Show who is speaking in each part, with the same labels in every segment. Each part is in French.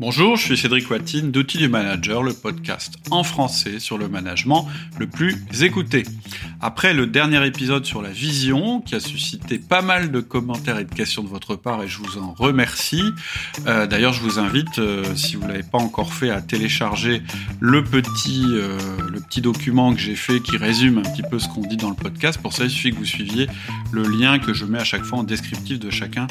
Speaker 1: Bonjour, je suis Cédric Watine d'Outils du Manager, le podcast en français sur le management le plus écouté. Après le dernier épisode sur la vision, qui a suscité pas mal de commentaires et de questions de votre part, et je vous en remercie. Euh, d'ailleurs, je vous invite, euh, si vous l'avez pas encore fait, à télécharger le petit, euh, le petit document que j'ai fait qui résume un petit peu ce qu'on dit dans le podcast. Pour ça, il suffit que vous suiviez le lien que je mets à chaque fois en descriptif de chacun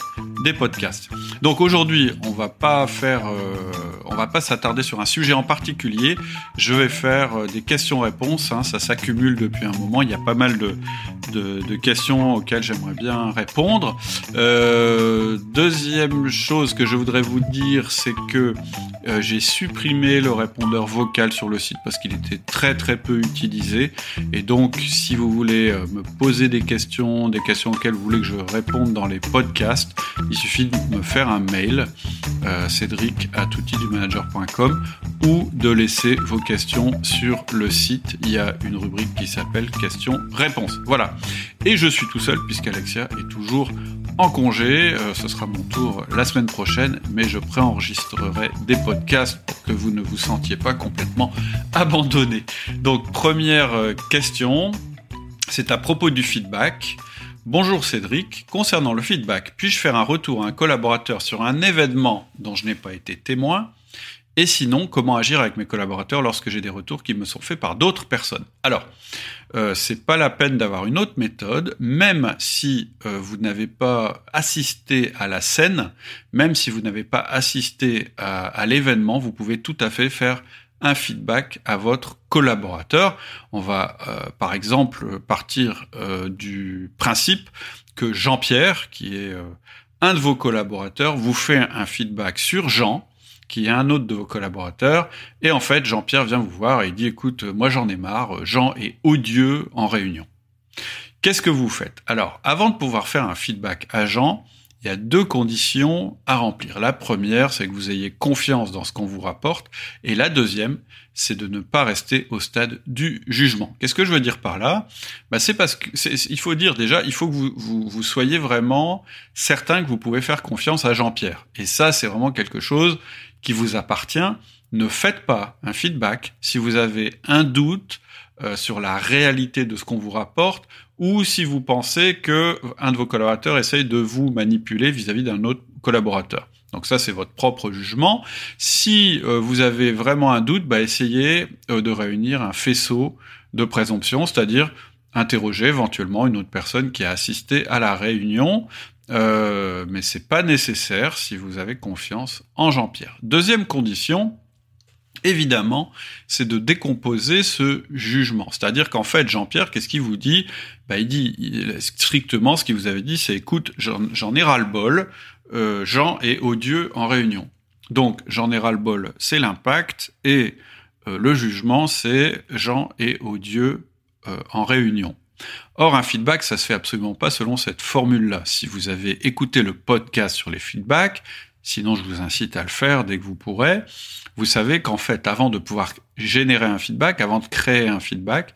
Speaker 1: podcasts. Donc aujourd'hui, on va pas faire euh, on va pas s'attarder sur un sujet en particulier. Je vais faire euh, des questions-réponses. Hein. ça s'accumule depuis un moment. Il y a pas mal de, questions auxquelles j'aimerais bien répondre. Euh, deuxième chose que je voudrais vous dire, c'est que j'ai supprimé le répondeur vocal sur le site parce qu'il était très très peu utilisé. Et donc, si vous voulez me poser des questions, des questions auxquelles vous voulez que je réponde dans les podcasts, il suffit de me faire un mail, cédric à ou de laisser vos questions sur le site. Il y a une rubrique qui s'appelle questions-réponses. Voilà. Et je suis tout seul puisqu'Alexia est toujours en congé. Euh, ce sera mon tour la semaine prochaine, mais je préenregistrerai des podcasts pour que vous ne vous sentiez pas complètement abandonné. Donc première euh, question, c'est à propos du feedback. Bonjour Cédric, concernant le feedback, puis-je faire un retour à un collaborateur sur un événement dont je n'ai pas été témoin? Et sinon, comment agir avec mes collaborateurs lorsque j'ai des retours qui me sont faits par d'autres personnes? Alors, euh, c'est pas la peine d'avoir une autre méthode, même si euh, vous n'avez pas assisté à la scène, même si vous n'avez pas assisté à l'événement, vous pouvez tout à fait faire un feedback à votre collaborateur. On va euh, par exemple partir euh, du principe que Jean-Pierre, qui est euh, un de vos collaborateurs, vous fait un feedback sur Jean, qui est un autre de vos collaborateurs, et en fait Jean-Pierre vient vous voir et dit écoute, moi j'en ai marre, Jean est odieux en réunion. Qu'est-ce que vous faites? Alors, avant de pouvoir faire un feedback à Jean, il y a deux conditions à remplir. La première, c'est que vous ayez confiance dans ce qu'on vous rapporte. Et la deuxième, c'est de ne pas rester au stade du jugement. Qu'est-ce que je veux dire par là? Bah, C'est parce que il faut dire déjà, il faut que vous, vous, vous, soyez vraiment certain que vous pouvez faire confiance à Jean-Pierre. Et ça, c'est vraiment quelque chose qui vous appartient. Ne faites pas un feedback si vous avez un doute euh, sur la réalité de ce qu'on vous rapporte ou si vous pensez que un de vos collaborateurs essaye de vous manipuler vis-à-vis d'un autre collaborateur. Donc ça, c'est votre propre jugement. Si euh, vous avez vraiment un doute, bah, essayez euh, de réunir un faisceau de présomption, c'est-à-dire interroger éventuellement une autre personne qui a assisté à la réunion. Euh, mais c'est pas nécessaire si vous avez confiance en Jean-Pierre. Deuxième condition, évidemment, c'est de décomposer ce jugement. C'est-à-dire qu'en fait, Jean-Pierre, qu'est-ce qu'il vous dit? Bah, Il dit strictement ce qu'il vous avait dit, c'est écoute, j'en ai ras-le-bol, euh, Jean est odieux en réunion. Donc, j'en ai ras-le-bol, c'est l'impact, et euh, le jugement, c'est Jean est odieux euh, en réunion. Or, un feedback, ça se fait absolument pas selon cette formule-là. Si vous avez écouté le podcast sur les feedbacks, sinon je vous incite à le faire dès que vous pourrez, vous savez qu'en fait, avant de pouvoir générer un feedback, avant de créer un feedback,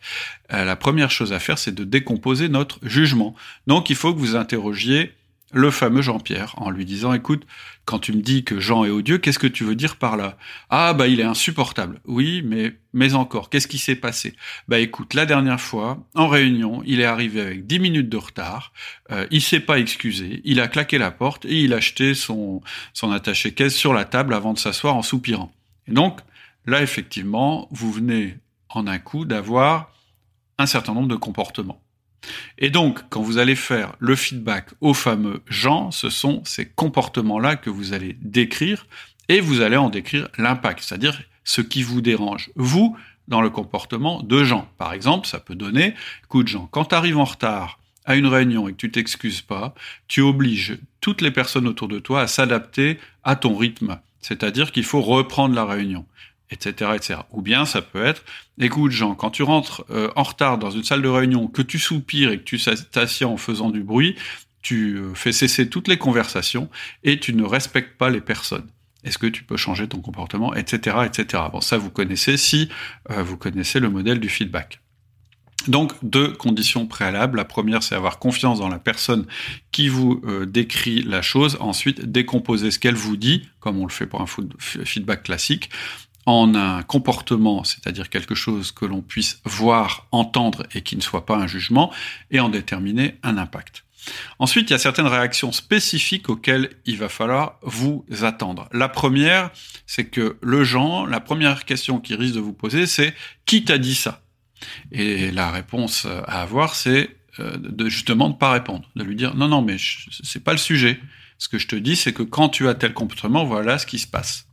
Speaker 1: euh, la première chose à faire, c'est de décomposer notre jugement. Donc, il faut que vous interrogiez le fameux Jean-Pierre en lui disant écoute quand tu me dis que Jean est odieux qu'est-ce que tu veux dire par là? Ah bah il est insupportable. Oui mais mais encore qu'est-ce qui s'est passé? Bah écoute la dernière fois en réunion il est arrivé avec 10 minutes de retard. Euh, il s'est pas excusé. Il a claqué la porte et il a jeté son son attaché caisse sur la table avant de s'asseoir en soupirant. Et donc là effectivement vous venez en un coup d'avoir un certain nombre de comportements et donc, quand vous allez faire le feedback au fameux Jean, ce sont ces comportements-là que vous allez décrire et vous allez en décrire l'impact, c'est-à-dire ce qui vous dérange, vous, dans le comportement de Jean. Par exemple, ça peut donner, écoute Jean, quand tu arrives en retard à une réunion et que tu t'excuses pas, tu obliges toutes les personnes autour de toi à s'adapter à ton rythme. C'est-à-dire qu'il faut reprendre la réunion etc., etc. Ou bien ça peut être, écoute Jean, quand tu rentres euh, en retard dans une salle de réunion, que tu soupires et que tu t'assieds en faisant du bruit, tu euh, fais cesser toutes les conversations et tu ne respectes pas les personnes. Est-ce que tu peux changer ton comportement, etc., etc. Bon, ça vous connaissez si euh, vous connaissez le modèle du feedback. Donc, deux conditions préalables. La première, c'est avoir confiance dans la personne qui vous euh, décrit la chose. Ensuite, décomposer ce qu'elle vous dit, comme on le fait pour un feedback classique, en un comportement, c'est-à-dire quelque chose que l'on puisse voir, entendre et qui ne soit pas un jugement, et en déterminer un impact. Ensuite, il y a certaines réactions spécifiques auxquelles il va falloir vous attendre. La première, c'est que le genre, la première question qu'il risque de vous poser, c'est qui t'a dit ça? Et la réponse à avoir, c'est euh, de justement ne pas répondre, de lui dire non, non, mais c'est pas le sujet. Ce que je te dis, c'est que quand tu as tel comportement, voilà ce qui se passe.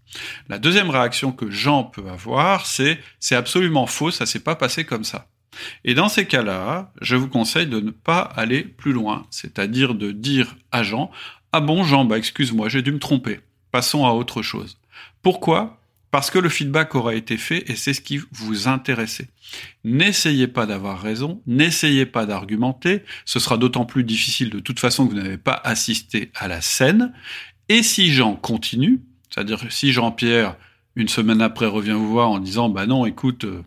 Speaker 1: La deuxième réaction que Jean peut avoir, c'est c'est absolument faux, ça s'est pas passé comme ça. Et dans ces cas-là, je vous conseille de ne pas aller plus loin, c'est-à-dire de dire à Jean ah bon Jean, bah excuse-moi, j'ai dû me tromper. Passons à autre chose. Pourquoi? Parce que le feedback aura été fait et c'est ce qui vous intéresse. N'essayez pas d'avoir raison, n'essayez pas d'argumenter, ce sera d'autant plus difficile de toute façon que vous n'avez pas assisté à la scène. Et si Jean continue, c'est-à-dire si Jean-Pierre, une semaine après, revient vous voir en disant, bah non, écoute, euh,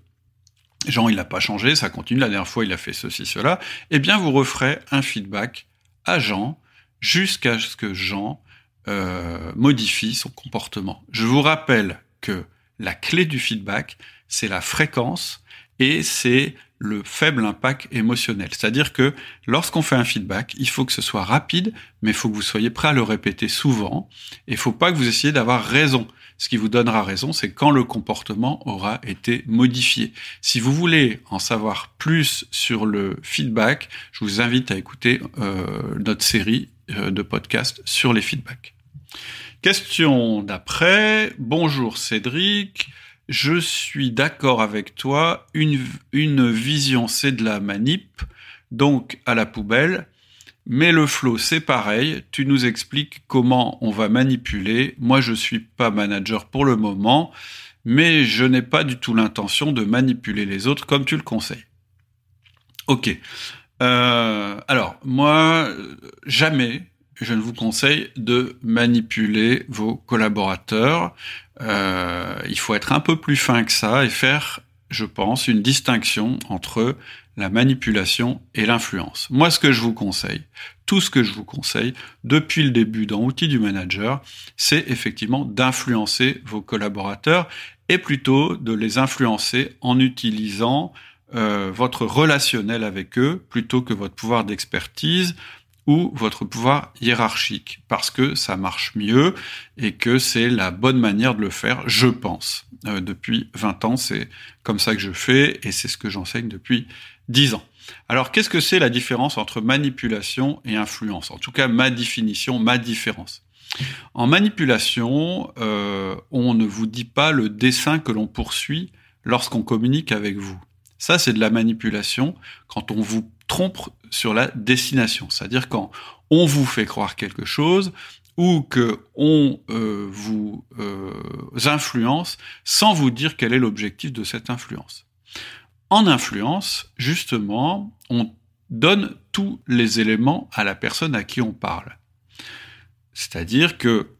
Speaker 1: Jean, il n'a pas changé, ça continue, la dernière fois, il a fait ceci, cela, eh bien, vous referez un feedback à Jean jusqu'à ce que Jean euh, modifie son comportement. Je vous rappelle que la clé du feedback, c'est la fréquence et c'est le faible impact émotionnel. C'est-à-dire que lorsqu'on fait un feedback, il faut que ce soit rapide, mais il faut que vous soyez prêt à le répéter souvent. Et il faut pas que vous essayiez d'avoir raison. Ce qui vous donnera raison, c'est quand le comportement aura été modifié. Si vous voulez en savoir plus sur le feedback, je vous invite à écouter euh, notre série euh, de podcasts sur les feedbacks. Question d'après. Bonjour Cédric. Je suis d'accord avec toi. Une, vision, c'est de la manip. Donc, à la poubelle. Mais le flow, c'est pareil. Tu nous expliques comment on va manipuler. Moi, je suis pas manager pour le moment, mais je n'ai pas du tout l'intention de manipuler les autres comme tu le conseilles. Ok. Euh, alors, moi, jamais je ne vous conseille de manipuler vos collaborateurs. Euh, il faut être un peu plus fin que ça et faire, je pense, une distinction entre la manipulation et l'influence. Moi, ce que je vous conseille, tout ce que je vous conseille depuis le début dans Outils du Manager, c'est effectivement d'influencer vos collaborateurs et plutôt de les influencer en utilisant euh, votre relationnel avec eux plutôt que votre pouvoir d'expertise, ou votre pouvoir hiérarchique, parce que ça marche mieux et que c'est la bonne manière de le faire, je pense. Euh, depuis 20 ans, c'est comme ça que je fais et c'est ce que j'enseigne depuis 10 ans. Alors, qu'est-ce que c'est la différence entre manipulation et influence? En tout cas, ma définition, ma différence. En manipulation, euh, on ne vous dit pas le dessin que l'on poursuit lorsqu'on communique avec vous. Ça, c'est de la manipulation quand on vous trompe sur la destination. C'est-à-dire quand on vous fait croire quelque chose ou que on euh, vous euh, influence sans vous dire quel est l'objectif de cette influence. En influence, justement, on donne tous les éléments à la personne à qui on parle. C'est-à-dire que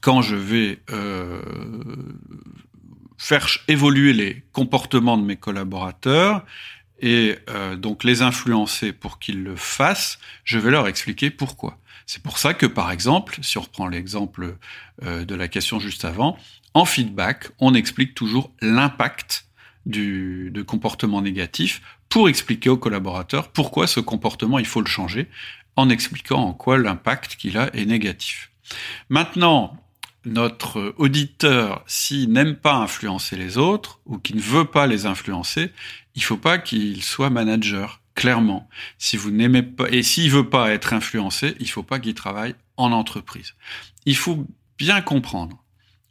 Speaker 1: quand je vais euh, faire évoluer les comportements de mes collaborateurs, et euh, donc les influencer pour qu'ils le fassent, je vais leur expliquer pourquoi. C'est pour ça que, par exemple, si on reprend l'exemple euh, de la question juste avant, en feedback, on explique toujours l'impact du de comportement négatif pour expliquer aux collaborateurs pourquoi ce comportement il faut le changer, en expliquant en quoi l'impact qu'il a est négatif. Maintenant, notre auditeur, s'il n'aime pas influencer les autres ou qui ne veut pas les influencer, il faut pas qu'il soit manager. Clairement, si vous n'aimez pas et s'il veut pas être influencé, il faut pas qu'il travaille en entreprise. Il faut bien comprendre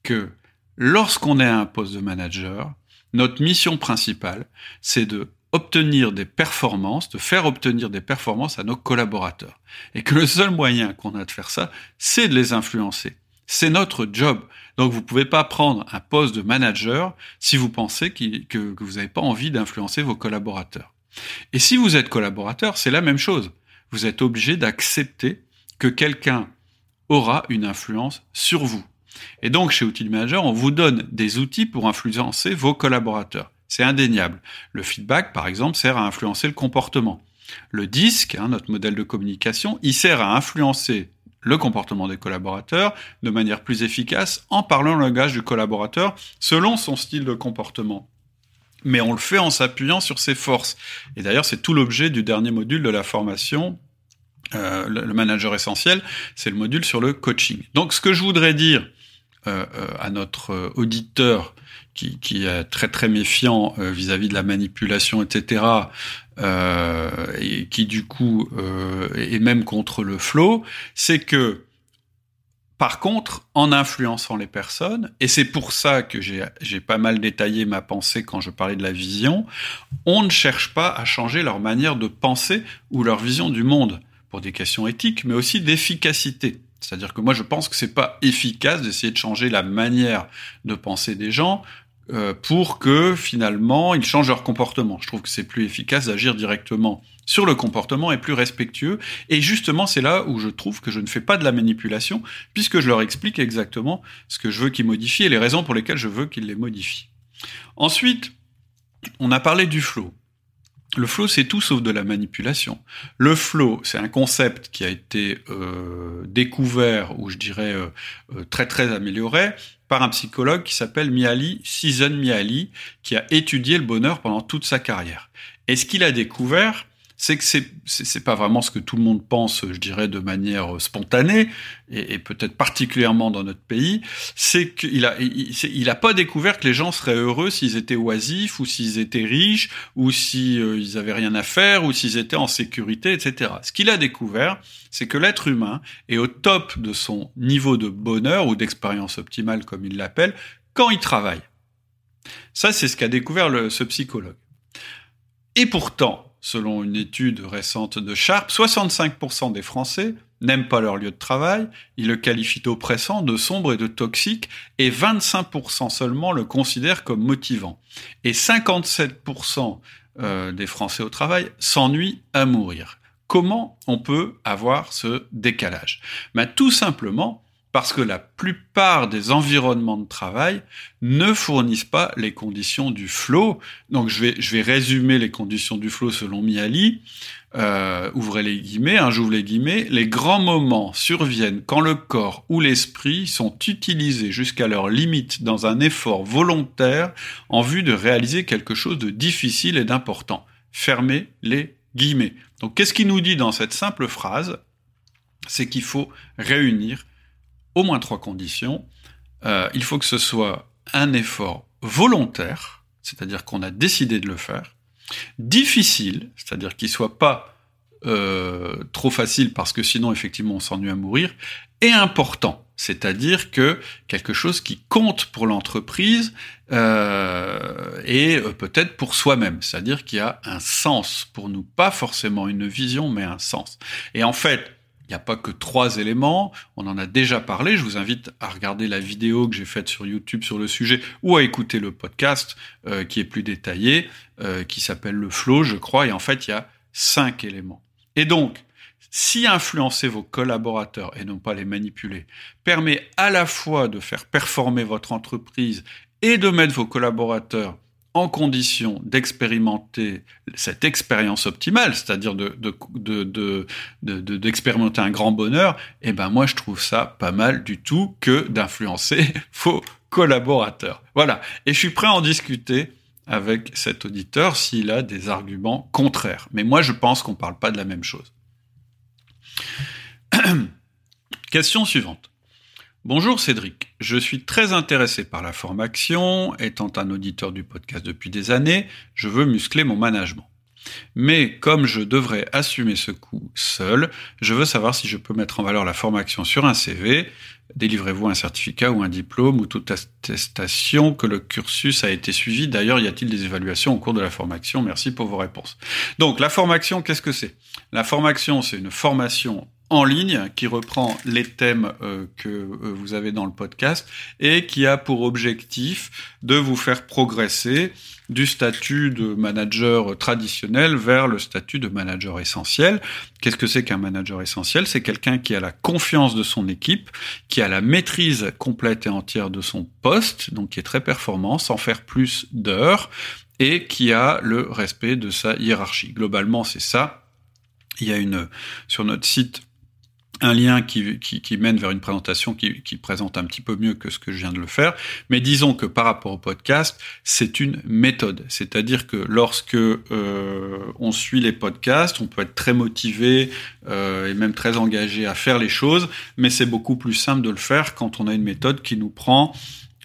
Speaker 1: que lorsqu'on est à un poste de manager, notre mission principale, c'est de obtenir des performances, de faire obtenir des performances à nos collaborateurs. Et que le seul moyen qu'on a de faire ça, c'est de les influencer. C'est notre job. Donc vous pouvez pas prendre un poste de manager si vous pensez que, vous n'avez pas envie d'influencer vos collaborateurs. Et si vous êtes collaborateur, c'est la même chose. Vous êtes obligé d'accepter que quelqu'un aura une influence sur vous. Et donc chez Outil Manager, on vous donne des outils pour influencer vos collaborateurs. c'est indéniable. Le feedback, par exemple, sert à influencer le comportement. Le disque, hein, notre modèle de communication, il sert à influencer le comportement des collaborateurs de manière plus efficace en parlant le langage du collaborateur selon son style de comportement. Mais on le fait en s'appuyant sur ses forces. Et d'ailleurs, c'est tout l'objet du dernier module de la formation euh, le manager essentiel, c'est le module sur le coaching. Donc ce que je voudrais dire euh, euh, à notre auditeur qui, qui, est très très méfiant vis-à-vis de la manipulation, etc., et qui du coup est même contre le flow, c'est que par contre, en influençant les personnes, et c'est pour ça que j'ai pas mal détaillé ma pensée quand je parlais de la vision, on ne cherche pas à changer leur manière de penser ou leur vision du monde pour des questions éthiques, mais aussi d'efficacité. C'est-à-dire que moi, je pense que c'est pas efficace d'essayer de changer la manière de penser des gens euh, pour que finalement ils changent leur comportement. Je trouve que c'est plus efficace d'agir directement sur le comportement et plus respectueux. Et justement, c'est là où je trouve que je ne fais pas de la manipulation, puisque je leur explique exactement ce que je veux qu'ils modifient et les raisons pour lesquelles je veux qu'ils les modifient. Ensuite, on a parlé du flow. Le flow, c'est tout sauf de la manipulation. Le flow, c'est un concept qui a été euh, découvert, ou je dirais euh, euh, très très amélioré, par un psychologue qui s'appelle Miali, Season Miali, qui a étudié le bonheur pendant toute sa carrière. Et ce qu'il a découvert, c'est que c'est c'est pas vraiment ce que tout le monde pense, je dirais, de manière euh, spontanée et, peut-être particulièrement dans notre pays. C'est qu'il a il, a pas découvert que les gens seraient heureux s'ils étaient oisifs ou s'ils étaient riches ou s'ils euh, avaient rien à faire ou s'ils étaient en sécurité, etc. Ce qu'il a découvert, c'est que l'être humain est au top de son niveau de bonheur ou d'expérience optimale, comme il l'appelle, quand il travaille. Ça, c'est ce qu'a découvert ce psychologue. Et pourtant, selon une étude récente de Sharp, 65% des Français n'aiment pas leur lieu de travail, ils le qualifient d'oppressant, de sombre et de toxique, et 25% seulement le considèrent comme motivant. Et 57% euh, des Français au travail s'ennuient à mourir. Comment on peut avoir ce décalage? Ben, Tout simplement parce que la plupart des environnements de travail ne fournissent pas les conditions du flow. Donc je vais, je vais résumer les conditions du flow selon Miali. Euh, ouvrez les guillemets, hein, j'ouvre les guillemets. Les grands moments surviennent quand le corps ou l'esprit sont utilisés jusqu'à leur limite dans un effort volontaire en vue de réaliser quelque chose de difficile et d'important. Fermez les guillemets. Donc qu'est-ce qu'il nous dit dans cette simple phrase? C'est qu'il faut réunir au moins trois conditions. Euh, il faut que ce soit un effort volontaire, c'est-à-dire qu'on a décidé de le faire, difficile, c'est-à-dire qu'il soit pas euh, trop facile parce que sinon effectivement on s'ennuie à mourir, et important, c'est-à-dire que quelque chose qui compte pour l'entreprise euh, et peut-être pour soi-même, c'est-à-dire qu'il y a un sens pour nous, pas forcément une vision, mais un sens. Et en fait, n'y a pas que trois éléments, on en a déjà parlé, je vous invite à regarder la vidéo que j'ai faite sur YouTube sur le sujet ou à écouter le podcast euh, qui est plus détaillé, euh, qui s'appelle le flow, je crois, et en fait il y a cinq éléments. Et donc, si influencer vos collaborateurs et non pas les manipuler permet à la fois de faire performer votre entreprise et de mettre vos collaborateurs en condition d'expérimenter cette expérience optimale, c'est-à-dire de, d'expérimenter un grand bonheur, eh ben moi je trouve ça pas mal du tout que d'influencer vos collaborateurs. Voilà. Et je suis prêt à en discuter avec cet auditeur s'il a des arguments contraires. Mais moi je pense qu'on ne parle pas de la même chose. Question suivante. Bonjour Cédric, je suis très intéressé par la formation, étant un auditeur du podcast depuis des années, je veux muscler mon management. Mais comme je devrais assumer ce coût seul, je veux savoir si je peux mettre en valeur la formation sur un CV. Délivrez-vous un certificat ou un diplôme ou toute attestation que le cursus a été suivi. D'ailleurs, y a-t-il des évaluations au cours de la formation? Merci pour vos réponses. Donc, la formation, qu'est-ce que c'est? La formation, c'est une formation en ligne qui reprend les thèmes euh, que euh, vous avez dans le podcast et qui a pour objectif de vous faire progresser du statut de manager traditionnel vers le statut de manager essentiel. Qu'est-ce que c'est qu'un manager essentiel? C'est quelqu'un qui a la confiance de son équipe, qui a la maîtrise complète et entière de son poste, donc qui est très performant, sans faire plus d'heures, et qui a le respect de sa hiérarchie. Globalement, c'est ça. Il y a une sur notre site un lien qui, mène vers une présentation qui, qui, présente un petit peu mieux que ce que je viens de le faire. Mais disons que par rapport au podcast, c'est une méthode. C'est-à-dire que lorsque euh, on suit les podcasts, on peut être très motivé euh, et même très engagé à faire les choses, mais c'est beaucoup plus simple de le faire quand on a une méthode qui nous prend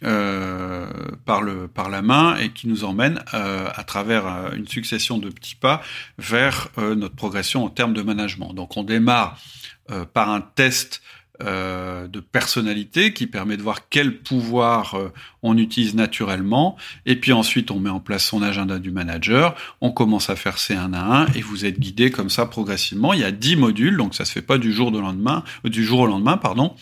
Speaker 1: euh, par, la main et qui nous emmène euh, à travers euh, une succession de petits pas vers notre progression en termes de management. Donc on démarre par un test euh, de personnalité qui permet de voir quel pouvoir euh, on utilise naturellement. Et puis ensuite, on met en place son agenda du manager. On commence à faire ces un à un et vous êtes guidé comme ça progressivement. Il y a 10 modules, donc ça se fait pas du jour au lendemain, du jour au lendemain, pardon.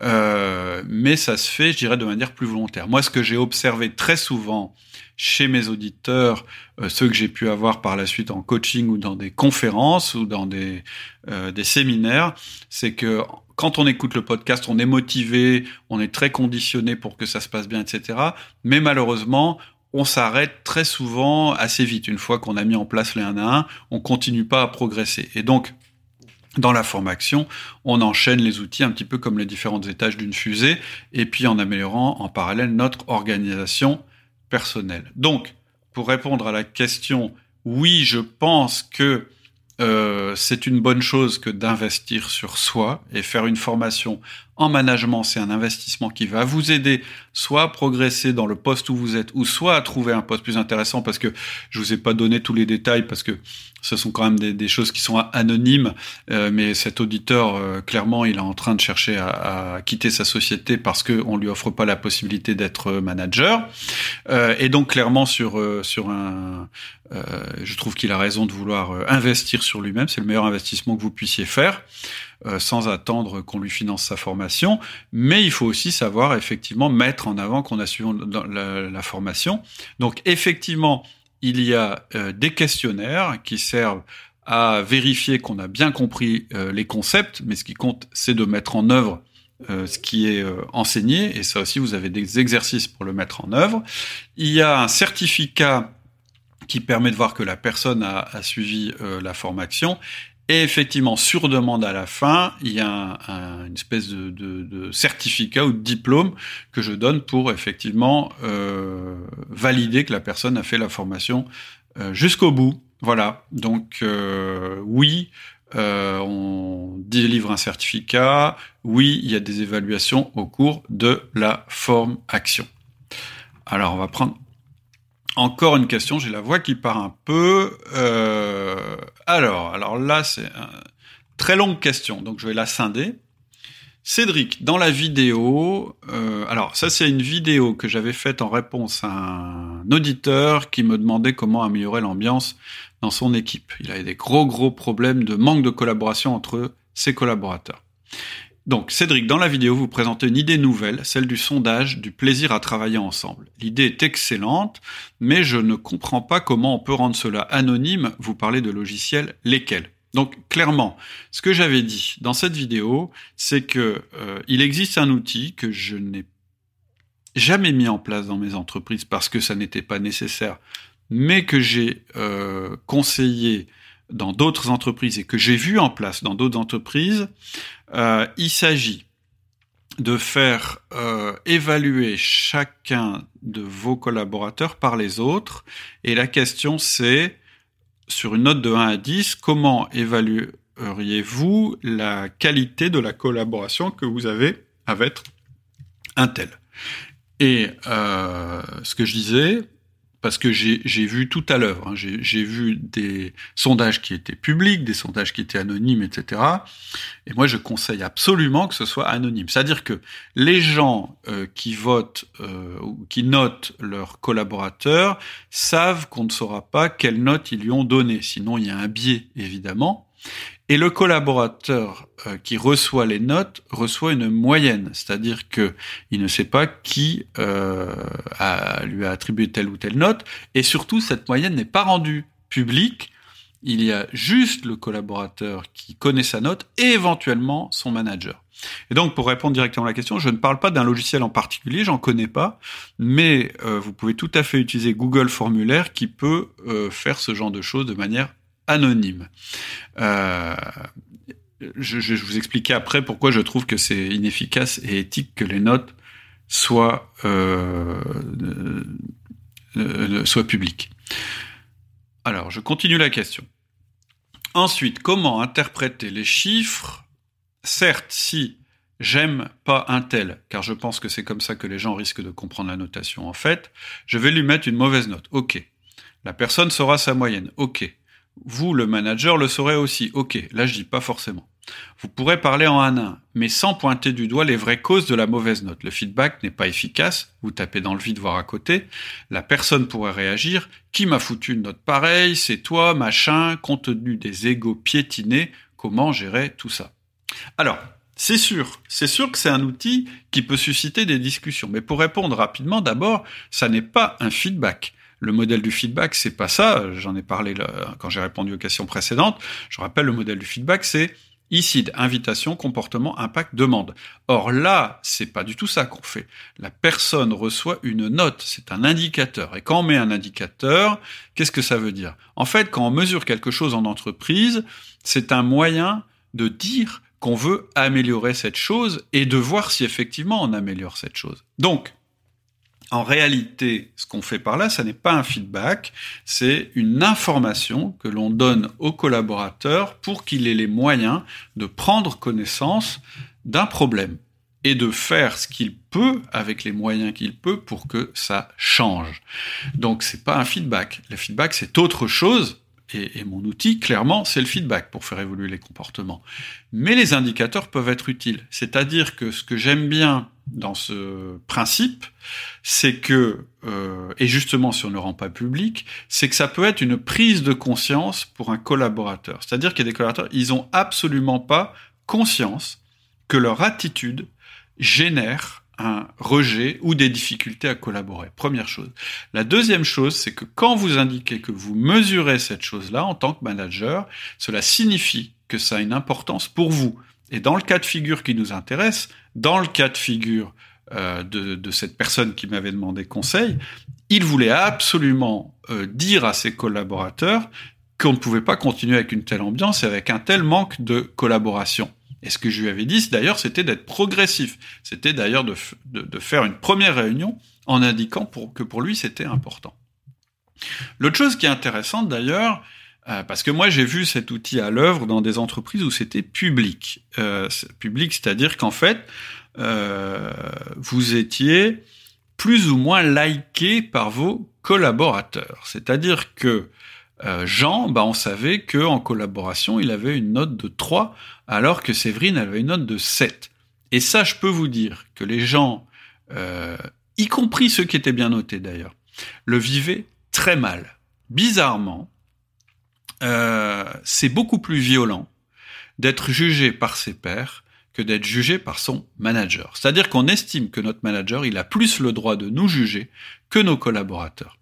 Speaker 1: mais ça se fait, je dirais, de manière plus volontaire. Moi, ce que j'ai observé très souvent chez mes auditeurs, euh, ceux que j'ai pu avoir par la suite en coaching ou dans des conférences ou dans des, euh, des séminaires, c'est que quand on écoute le podcast, on est motivé, on est très conditionné pour que ça se passe bien, etc. Mais malheureusement, on s'arrête très souvent assez vite. Une fois qu'on a mis en place les 1 à 1, on continue pas à progresser. Et donc, dans la formation, on enchaîne les outils un petit peu comme les différents étages d'une fusée, et puis en améliorant en parallèle notre organisation Donc, pour répondre à la question, oui, je pense que euh, c'est une bonne chose que d'investir sur soi et faire une formation en management, c'est un investissement qui va vous aider soit à progresser dans le poste où vous êtes, ou soit à trouver un poste plus intéressant, parce que je vous ai pas donné tous les détails, parce que ce sont quand même des, choses qui sont anonymes, euh, mais cet auditeur, euh, clairement, il est en train de chercher à, quitter sa société parce qu'on lui offre pas la possibilité d'être manager. Euh, et donc, clairement, sur, sur un... je trouve qu'il a raison de vouloir investir sur lui-même, c'est le meilleur investissement que vous puissiez faire. Euh, sans attendre qu'on lui finance sa formation. Mais il faut aussi savoir effectivement mettre en avant qu'on a suivi la, formation. Donc effectivement, il y a euh, des questionnaires qui servent à vérifier qu'on a bien compris euh, les concepts, mais ce qui compte, c'est de mettre en œuvre ce qui est enseigné, et ça aussi, vous avez des exercices pour le mettre en œuvre. Il y a un certificat qui permet de voir que la personne a suivi la formation, et effectivement, sur demande à la fin, il y a un, une espèce de, certificat ou de diplôme que je donne pour effectivement euh, valider que la personne a fait la formation euh, jusqu'au bout. Voilà. Donc euh, oui, on délivre un certificat. Oui, il y a des évaluations au cours de la forme action. Alors on va prendre encore une question, j'ai la voix qui part un peu. Euh, alors, alors là, c'est une très longue question, donc je vais la scinder. Cédric, dans la vidéo, euh, alors ça c'est une vidéo que j'avais faite en réponse à un auditeur qui me demandait comment améliorer l'ambiance dans son équipe. Il avait des gros gros problèmes de manque de collaboration entre ses collaborateurs. Donc, Cédric, dans la vidéo, vous présentez une idée nouvelle, celle du sondage du plaisir à travailler ensemble. L'idée est excellente, mais je ne comprends pas comment on peut rendre cela anonyme. Vous parlez de logiciels, lesquels? Donc clairement, ce que j'avais dit dans cette vidéo, c'est que euh, il existe un outil que je n'ai jamais mis en place dans mes entreprises parce que ça n'était pas nécessaire, mais que j'ai euh, conseillé dans d'autres entreprises et que j'ai vu en place dans d'autres entreprises, euh, il s'agit de faire euh, évaluer chacun de vos collaborateurs par les autres. Et la question c'est, sur une note de 1 à 10, comment évalueriez-vous la qualité de la collaboration que vous avez avec un tel? Et euh, ce que je disais, parce que j'ai vu tout à l'œuvre. Hein. J'ai vu des sondages qui étaient publics, des sondages qui étaient anonymes, etc. Et moi, je conseille absolument que ce soit anonyme. C'est-à-dire que les gens euh, qui votent euh, ou qui notent leurs collaborateurs savent qu'on ne saura pas quelle note ils lui ont donné. Sinon, il y a un biais, évidemment. Et le collaborateur euh, qui reçoit les notes reçoit une moyenne, c'est-à-dire que il ne sait pas qui euh, a, lui a attribué telle ou telle note, et surtout cette moyenne n'est pas rendue publique. il y a juste le collaborateur qui connaît sa note et éventuellement son manager. Et donc, pour répondre directement à la question, je ne parle pas d'un logiciel en particulier, j'en connais pas, mais euh, vous pouvez tout à fait utiliser Google Formulaire qui peut euh, faire ce genre de choses de manière anonyme. Euh, je, je, vous expliquer après pourquoi je trouve que c'est inefficace et éthique que les notes soient, euh, soient publiques. Alors, je continue la question. Ensuite, comment interpréter les chiffres? Certes, si j'aime pas un tel, car je pense que c'est comme ça que les gens risquent de comprendre la notation en fait, je vais lui mettre une mauvaise note. Ok. La personne saura sa moyenne. Ok. Vous, le manager, le saurez aussi. Ok. Là, je dis pas forcément. Vous pourrez parler en un mais sans pointer du doigt les vraies causes de la mauvaise note. Le feedback n'est pas efficace, vous tapez dans le vide voir à côté, la personne pourrait réagir, qui m'a foutu une note pareille, c'est toi, machin, compte tenu des égaux piétinés, comment gérer tout ça? Alors, c'est sûr, c'est sûr que c'est un outil qui peut susciter des discussions, mais pour répondre rapidement, d'abord, ça n'est pas un feedback. Le modèle du feedback, c'est pas ça. J'en ai parlé quand j'ai répondu aux questions précédentes. Je rappelle, le modèle du feedback, c'est ICID, invitation, comportement, impact, demande. Or là, c'est pas du tout ça qu'on fait. La personne reçoit une note, c'est un indicateur. Et quand on met un indicateur, qu'est-ce que ça veut dire? En fait, quand on mesure quelque chose en entreprise, c'est un moyen de dire qu'on veut améliorer cette chose et de voir si effectivement on améliore cette chose. Donc, en réalité, ce qu'on fait par là, ça n'est pas un feedback, c'est une information que l'on donne au collaborateur pour qu'il ait les moyens de prendre connaissance d'un problème et de faire ce qu'il peut avec les moyens qu'il peut pour que ça change. Donc c'est pas un feedback. Le feedback c'est autre chose et, mon outil, clairement, c'est le feedback pour faire évoluer les comportements. Mais les indicateurs peuvent être utiles. C'est-à-dire que ce que j'aime bien dans ce principe, c'est que, euh, et justement si on ne le rend pas public, c'est que ça peut être une prise de conscience pour un collaborateur. C'est-à-dire qu'il y a des collaborateurs, ils ont absolument pas conscience que leur attitude génère un rejet ou des difficultés à collaborer. Première chose. La deuxième chose, c'est que quand vous indiquez que vous mesurez cette chose-là en tant que manager, cela signifie que ça a une importance pour vous. Et dans le cas de figure qui nous intéresse, dans le cas de figure euh, de, cette personne qui m'avait demandé conseil, il voulait absolument euh, dire à ses collaborateurs qu'on ne pouvait pas continuer avec une telle ambiance et avec un tel manque de collaboration. Et ce que je lui avais dit, d'ailleurs, c'était d'être progressif. C'était d'ailleurs de, faire une première réunion en indiquant que pour lui, c'était important. L'autre chose qui est intéressante, d'ailleurs, euh, parce que moi, j'ai vu cet outil à l'œuvre dans des entreprises où c'était public. Euh, public, c'est-à-dire qu'en fait, euh, vous étiez plus ou moins liké par vos collaborateurs. C'est-à-dire que Jean, bah, on savait que en collaboration, il avait une note de 3, alors que Séverine avait une note de 7. Et ça, je peux vous dire que les gens, y compris ceux qui étaient bien notés d'ailleurs, le vivaient très mal. Bizarrement, euh, c'est beaucoup plus violent d'être jugé par ses pairs que d'être jugé par son manager. C'est-à-dire qu'on estime que notre manager, il a plus le droit de nous juger que nos collaborateurs.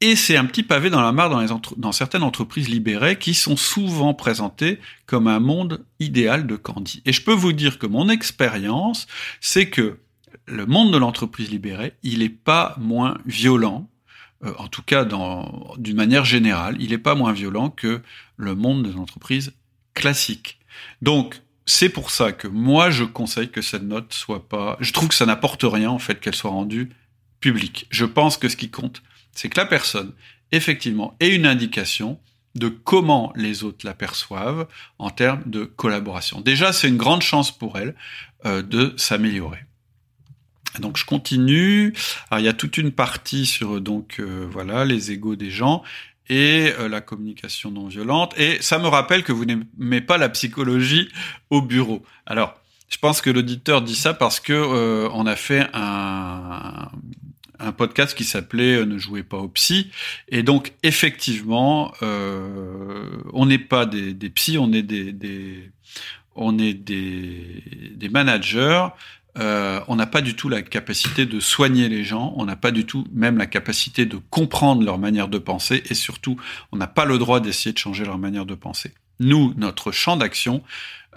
Speaker 1: Et c'est un petit pavé dans la mare dans, dans certaines entreprises libérées qui sont souvent présentées comme un monde idéal de Candy. Et je peux vous dire que mon expérience, c'est que le monde de l'entreprise libérée, il n'est pas moins violent, euh, en tout cas d'une manière générale, il n'est pas moins violent que le monde de l'entreprise classique. Donc, c'est pour ça que moi, je conseille que cette note soit pas... Je trouve que ça n'apporte rien, en fait, qu'elle soit rendue publique. Je pense que ce qui compte, c'est que la personne, effectivement, ait une indication de comment les autres l'aperçoivent en termes de collaboration. Déjà, c'est une grande chance pour elle euh, de s'améliorer. Donc je continue. Alors il y a toute une partie sur donc euh, voilà les égaux des gens et euh, la communication non violente. Et ça me rappelle que vous n'aimez pas la psychologie au bureau. Alors je pense que l'auditeur dit ça parce que on a fait un, un podcast qui s'appelait euh, Ne jouez pas au psy. Et donc, effectivement, euh, on n'est pas des, des psys, on est des, des on est des, des managers euh, on n'a pas du tout la capacité de soigner les gens, on n'a pas du tout même la capacité de comprendre leur manière de penser, et surtout, on n'a pas le droit d'essayer de changer leur manière de penser. Nous, notre champ d'action,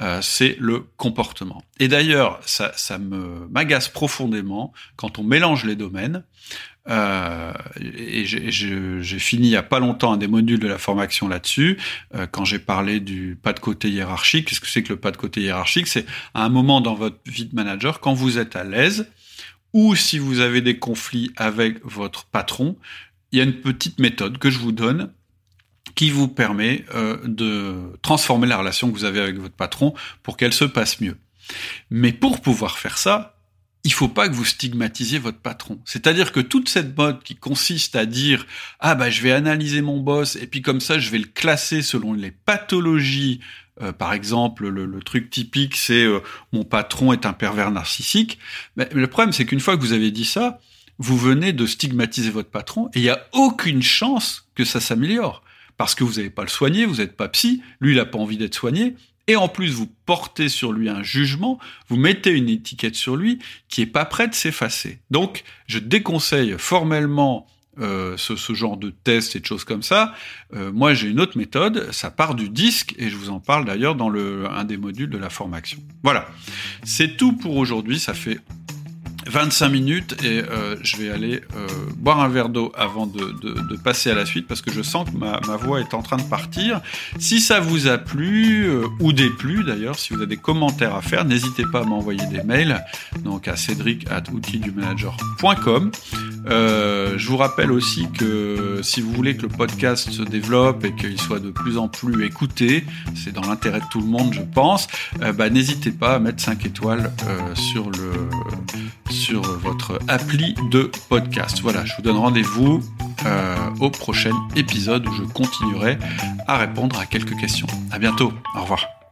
Speaker 1: euh, c'est le comportement. Et d'ailleurs, ça, ça me m'agace profondément quand on mélange les domaines. Euh, et j'ai fini il y a pas longtemps un des modules de la formation là-dessus, euh, quand j'ai parlé du pas de côté hiérarchique. Qu'est-ce que c'est que le pas de côté hiérarchique? C'est à un moment dans votre vie de manager, quand vous êtes à l'aise, ou si vous avez des conflits avec votre patron, il y a une petite méthode que je vous donne qui vous permet euh, de transformer la relation que vous avez avec votre patron pour qu'elle se passe mieux. Mais pour pouvoir faire ça, il faut pas que vous stigmatisiez votre patron. C'est-à-dire que toute cette mode qui consiste à dire ah bah je vais analyser mon boss et puis comme ça je vais le classer selon les pathologies. Euh, par exemple, le, truc typique c'est euh, mon patron est un pervers narcissique. Mais, le problème c'est qu'une fois que vous avez dit ça, vous venez de stigmatiser votre patron et il y a aucune chance que ça s'améliore parce que vous n'avez pas le soigné, vous n'êtes pas psy, lui il n'a pas envie d'être soigné, et en plus vous portez sur lui un jugement, vous mettez une étiquette sur lui qui est pas prête de s'effacer. Donc je déconseille formellement euh, ce, genre de tests et de choses comme ça. Euh, moi j'ai une autre méthode, ça part du disque et je vous en parle d'ailleurs dans un des modules de la formation. Voilà, c'est tout pour aujourd'hui. Ça fait 25 minutes et euh, je vais aller euh, boire un verre d'eau avant de, de, de, passer à la suite parce que je sens que ma, ma, voix est en train de partir. Si ça vous a plu euh, ou déplu d'ailleurs, si vous avez des commentaires à faire, n'hésitez pas à m'envoyer des mails donc à cédric at euh, je vous rappelle aussi que si vous voulez que le podcast se développe et qu'il soit de plus en plus écouté, c'est dans l'intérêt de tout le monde, je pense, bah, n'hésitez pas à mettre 5 étoiles sur le sur votre appli de podcast. Voilà, je vous donne rendez-vous euh, au prochain épisode où je continuerai à répondre à quelques questions. À bientôt. Au revoir.